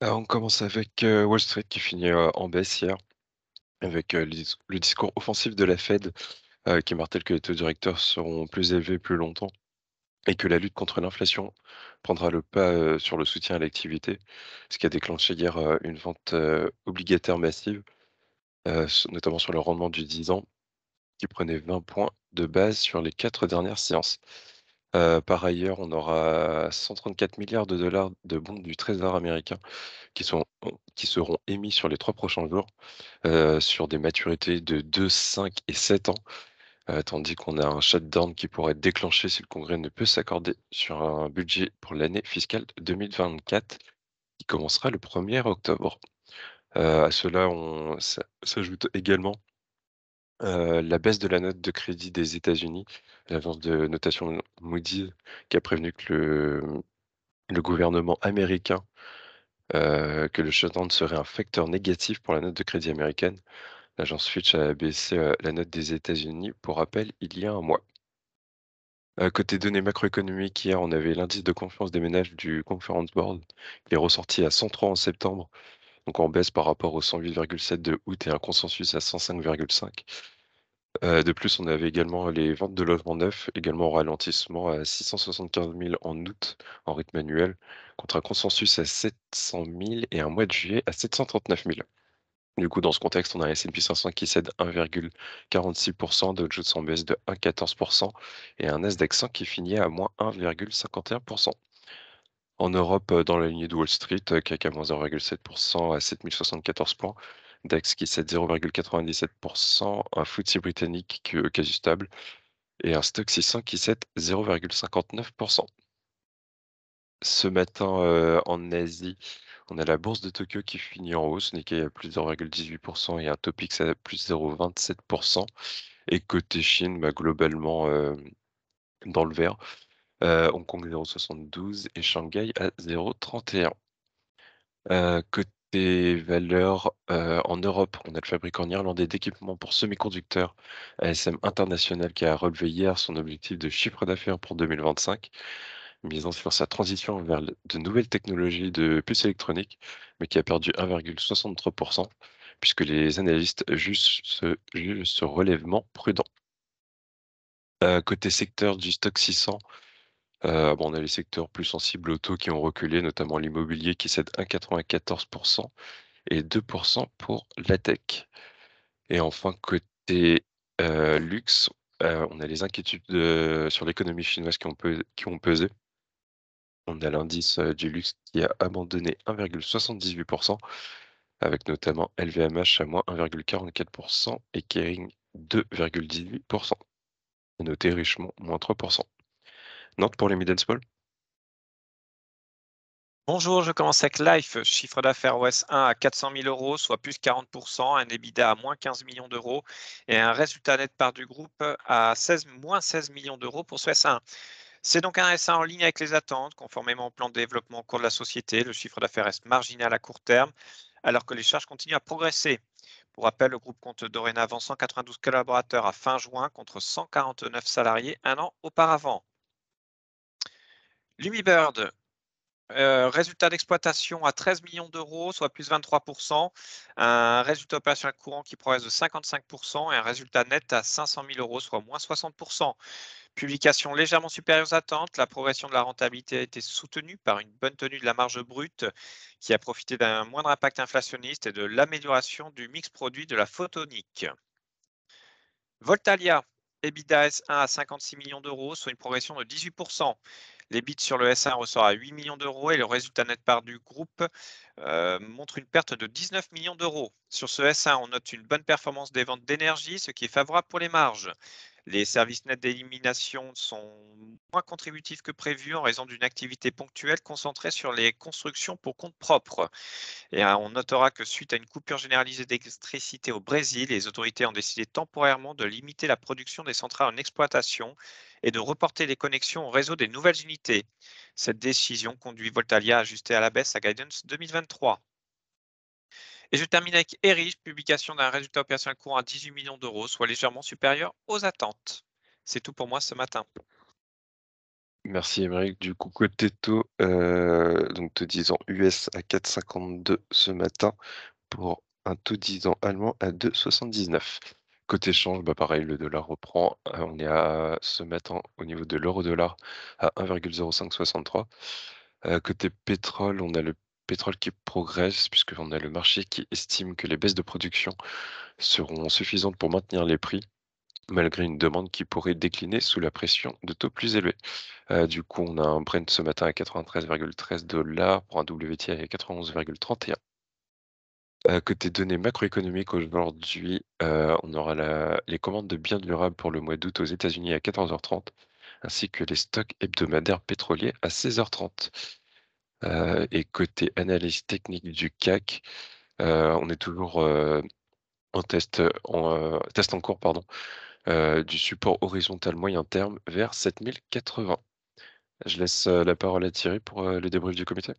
Alors, on commence avec, heu, Wall Street qui finit, heu, en baisse hier avec, heu, le dis le discours offensif de la Fed, qui martèle que les taux directeurs seront plus élevés plus longtemps et que la lutte contre l'inflation prendra le pas, sur le soutien à l'activité. Ce qui a déclenché hier, une vente, obligataire massive, notamment sur le rendement du 10 ans qui prenait 20 points de base sur les 4 dernières séances. Par ailleurs, on aura 134 milliards de dollars de bons du trésor américain qui seront émis sur les 3 prochains jours, sur des maturités de 2, 5 et 7 ans, tandis qu'on a un shutdown qui pourrait être déclenché si le Congrès ne peut s'accorder sur un budget pour l'année fiscale 2024 qui commencera le 1er octobre. À cela, on s'a s'ajoute également, la baisse de la note de crédit des États-Unis, l'agence de notation Moody's qui a prévenu que le, mmh, gouvernement américain que le shutdown serait un facteur négatif pour la note de crédit américaine. L'agence Fitch a baissé, la note des États-Unis, pour rappel, il y a un mois. Côté données macroéconomiques, hier, on avait l'indice de confiance des ménages du Conference Board, qui est ressorti à 103 en septembre, donc en baisse par rapport aux 108,7 de août et un consensus à 105,5. Heu, de plus, on avait également les ventes de logements neufs, également en ralentissement à 675 000 en août, en rythme annuel, contre un consensus à 700 000 et un mois de juillet à 739 000. Du coup, dans ce contexte, on a un S&P 500 qui cède 1,46% Dow Jones en baisse de 1,14% et un Nasdaq 100 qui finit à moins 1,51 En Europe, heu, dans la lignée de Wall Street, heu, CAC à moins 0,7% à 7 074 points, DAX qui cède 0,97% un FTSE britannique que quasi stable et un Stoxx 600 qui cède 0,59% Ce matin, en Asie, on a la bourse de Tokyo qui finit en hausse, Nikkei à plus 0,18% et un Topix à plus 0,27% et côté Chine, bah, globalement, dans le vert. Heu, Hong Kong 0,72 et Shanghai à 0,31. Heu, côté valeurs, heu, en Europe, on a le fabricant néerlandais d'équipements pour semi-conducteurs, ASM International, qui a relevé hier son objectif de chiffre d'affaires pour 2025, misant sur sa transition vers de nouvelles technologies de puces électroniques, mais qui a perdu 1,63% puisque les analystes jugent ce jugent relèvement prudent. Côté secteur du Stoxx 600, bon, on a les secteurs plus sensibles aux taux qui ont reculé, notamment l'immobilier qui cède 1,94% et 2% pour la tech. Et enfin côté, heu, luxe, heu, on a les inquiétudes de sur l'économie chinoise qui ont qui ont pesé. On a l'indice, du luxe qui a abandonné 1,78% avec notamment LVMH à moins 1,44% et Kering 2,18 À noter Richemont moins 3 Nantes pour les mid and small? Bonjour, je commence avec Life, chiffre d'affaires OS 1 à 400 000 euros, soit plus 40%, un EBITDA à moins 15 millions d'euros et un résultat net part du groupe à 16, moins 16 millions d'euros pour ce S1. C'est donc un S1 en ligne avec les attentes, conformément au plan de développement au cours de la société. Le chiffre d'affaires reste marginal à court terme, alors que les charges continuent à progresser. Pour rappel, le groupe compte dorénavant 192 collaborateurs à fin juin contre 149 salariés un an auparavant. Lumibird, euh, résultat d'exploitation à 13 millions d'euros, soit plus 23%. Un résultat opérationnel courant qui progresse de 55% et un résultat net à 500 000 euros, soit moins 60%. Publication légèrement supérieure aux attentes. La progression de la rentabilité a été soutenue par une bonne tenue de la marge brute qui a profité d'un moindre impact inflationniste et de l'amélioration du mix produit de la photonique. Voltalia, EBITDA S1 à 56 millions d'euros, soit une progression de 18%. L'EBIT sur le S1 ressort à 8 millions d'euros et le résultat net part du groupe euh, montre une perte de 19 millions d'euros. Sur ce S1, on note une bonne performance des ventes d'énergie, ce qui est favorable pour les marges. Les services nets d'élimination sont moins contributifs que prévu en raison d'une activité ponctuelle concentrée sur les constructions pour compte propre. Et hein, on notera que suite à une coupure généralisée d'électricité au Brésil, les autorités ont décidé temporairement de limiter la production des centrales en exploitation et de reporter les connexions au réseau des nouvelles unités. Cette décision conduit Voltalia à ajuster à la baisse sa guidance 2023. Et je termine avec Erich, publication d'un résultat opérationnel courant à 18 millions d'euros, soit légèrement supérieur aux attentes. C'est tout pour moi ce matin. Merci Aymeric. Du coup, côté taux, heu, donc taux 10 ans US à 4,52 ce matin pour un taux 10 ans allemand à 2,79. Côté change, bah, pareil, le dollar reprend. Heu, on est à ce matin au niveau de l'euro-dollar à 1,0563. Heu, côté pétrole, on a le pétrole qui progresse puisqu'on a le marché qui estime que les baisses de production seront suffisantes pour maintenir les prix, malgré une demande qui pourrait décliner sous la pression de taux plus élevés. Heu, du coup, on a un Brent ce matin à 93,13 pour un WTI à 91,31. Heu, côté données macroéconomiques aujourd'hui, heu, on aura les commandes de biens durables pour le mois d'août aux États-Unis à 14:30, ainsi que les stocks hebdomadaires pétroliers à 16:30. Heu et côté analyse technique du CAC, heu, on est toujours, heu, en test, en, test en cours pardon, du support horizontal moyen terme vers 7080. Je laisse, la parole à Thierry pour, le débrief du comité.